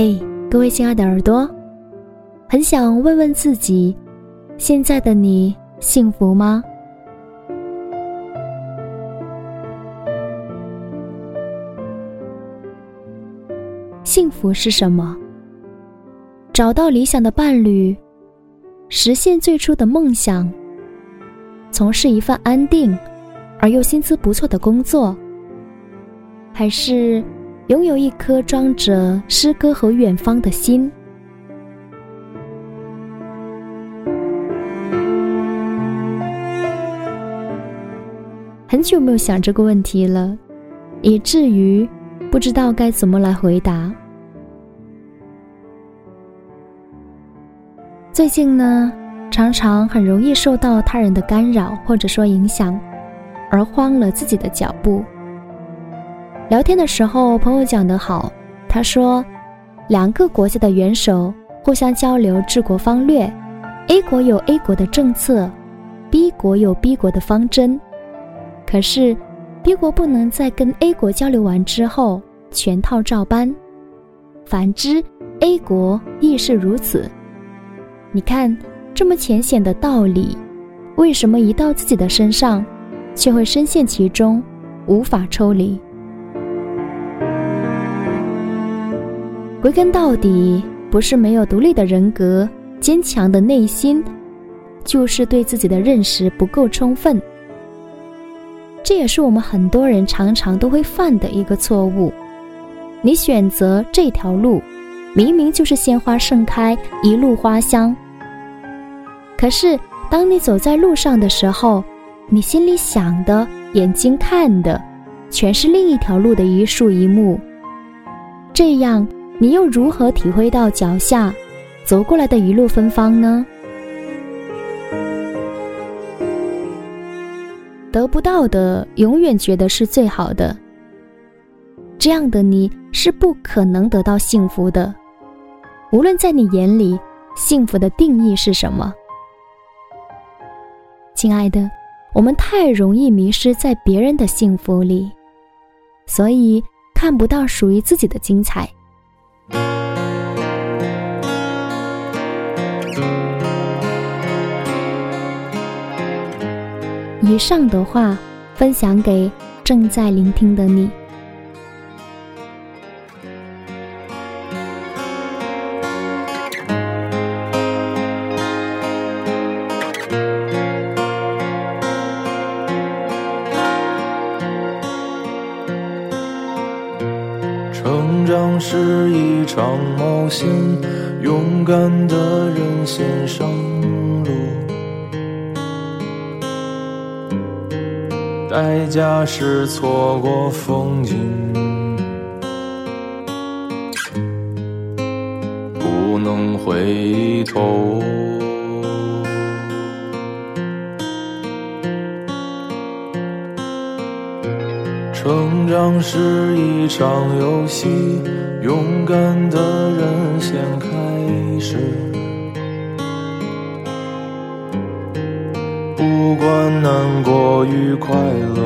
嘿，各位亲爱的耳朵，很想问问自己，现在的你幸福吗？幸福是什么？找到理想的伴侣，实现最初的梦想，从事一份安定而又薪资不错的工作，还是拥有一颗装着诗歌和远方的心？很久没有想这个问题了，以至于不知道该怎么来回答。最近呢，常常很容易受到他人的干扰或者说影响，而慌了自己的脚步。聊天的时候，朋友讲得好，他说，两个国家的元首互相交流治国方略，A 国有 A 国的政策，B 国有 B 国的方针，可是 B 国不能在跟 A 国交流完之后全套照搬，反之，A 国亦是如此。你看，这么浅显的道理，为什么一到自己的身上，却会深陷其中，无法抽离？归根到底，不是没有独立的人格、坚强的内心，就是对自己的认识不够充分。这也是我们很多人常常都会犯的一个错误。你选择这条路。明明就是鲜花盛开，一路花香。可是，当你走在路上的时候，你心里想的、眼睛看的，全是另一条路的一树一木。这样，你又如何体会到脚下走过来的一路芬芳呢？得不到的，永远觉得是最好的。这样的你是不可能得到幸福的。无论在你眼里，幸福的定义是什么，亲爱的，我们太容易迷失在别人的幸福里，所以看不到属于自己的精彩。以上的话，分享给正在聆听的你。成长是一常冒险，勇敢的人先上路，代价是错过风景，不能回头。成长是一场游戏，勇敢的人先开始。不管难过与快乐，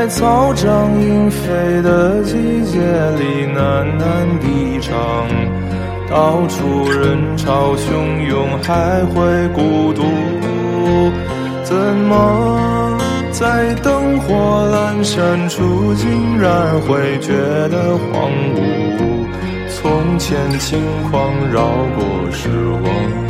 在草长莺飞的季节里喃喃低唱，到处人潮汹涌，还会孤独？怎么在灯火阑珊处，竟然会觉得荒芜？从前轻狂绕过时光。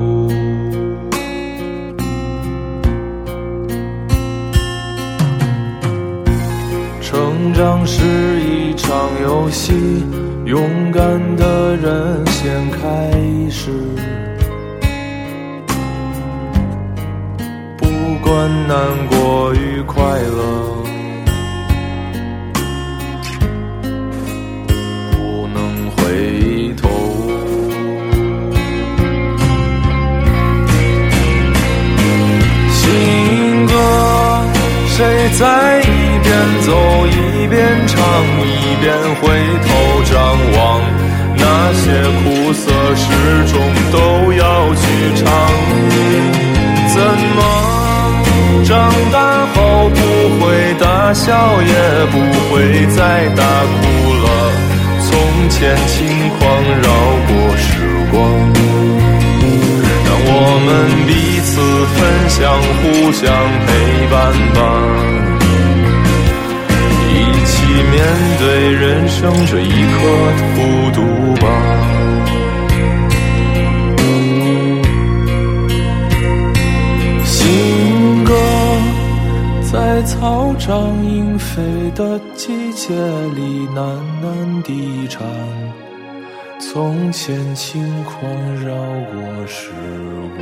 像是一场游戏勇敢的人先开始。不管难过与快乐边走一边唱，一边回头张望？那些苦涩始终都要去尝。怎么长大后不会大笑，也不会再大哭了？从前轻狂绕过时光，让我们彼此分享，互相陪伴吧。面对人生这一刻的孤独吧。行歌在草长莺飞的季节里喃喃地唱，从前轻狂绕过时光。